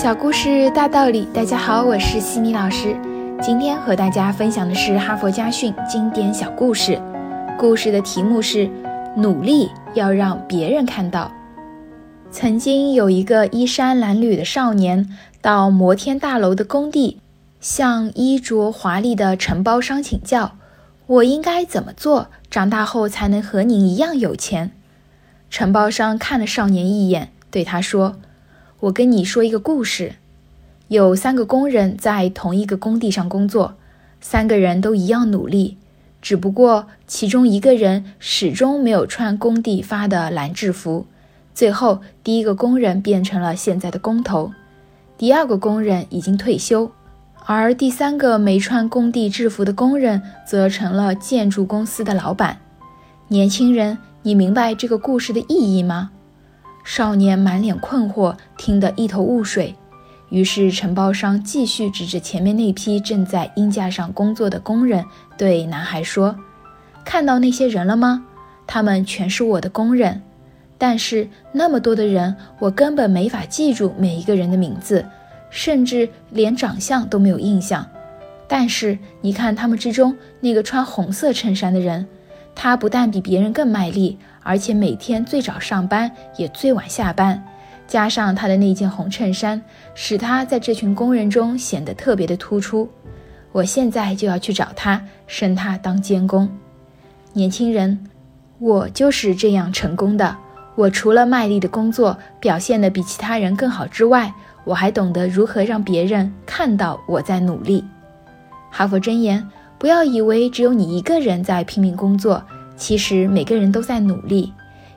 小故事大道理，大家好，我是西米老师。今天和大家分享的是哈佛家训经典小故事。故事的题目是“努力要让别人看到”。曾经有一个衣衫褴褛的少年，到摩天大楼的工地，向衣着华丽的承包商请教：“我应该怎么做，长大后才能和您一样有钱？”承包商看了少年一眼，对他说：“我跟你说一个故事。有三个工人在同一个工地上工作，三个人都一样努力，只不过其中一个人始终没有穿工地发的蓝制服。”最后，第一个工人变成了现在的工头，第二个工人已经退休，而第三个没穿工地制服的工人则成了建筑公司的老板。年轻人，你明白这个故事的意义吗？少年满脸困惑，听得一头雾水。于是承包商继续指着前面那批正在鹰架上工作的工人，对男孩说：“看到那些人了吗？他们全是我的工人。”但是那么多的人，我根本没法记住每一个人的名字，甚至连长相都没有印象。但是你看他们之中那个穿红色衬衫的人，他不但比别人更卖力，而且每天最早上班也最晚下班，加上他的那件红衬衫，使他在这群工人中显得特别的突出。我现在就要去找他，升他当监工。年轻人，我就是这样成功的。我除了卖力的工作，表现得比其他人更好之外，我还懂得如何让别人看到我在努力。哈佛箴言：不要以为只有你一个人在拼命工作，其实每个人都在努力。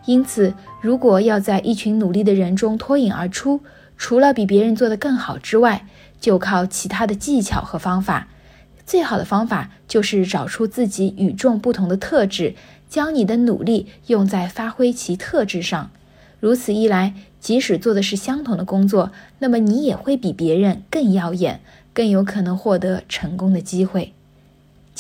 因此，如果要在一群努力的人中脱颖而出，除了比别人做得更好之外，就靠其他的技巧和方法。最好的方法就是找出自己与众不同的特质，将你的努力用在发挥其特质上。如此一来，即使做的是相同的工作，那么你也会比别人更耀眼，更有可能获得成功的机会。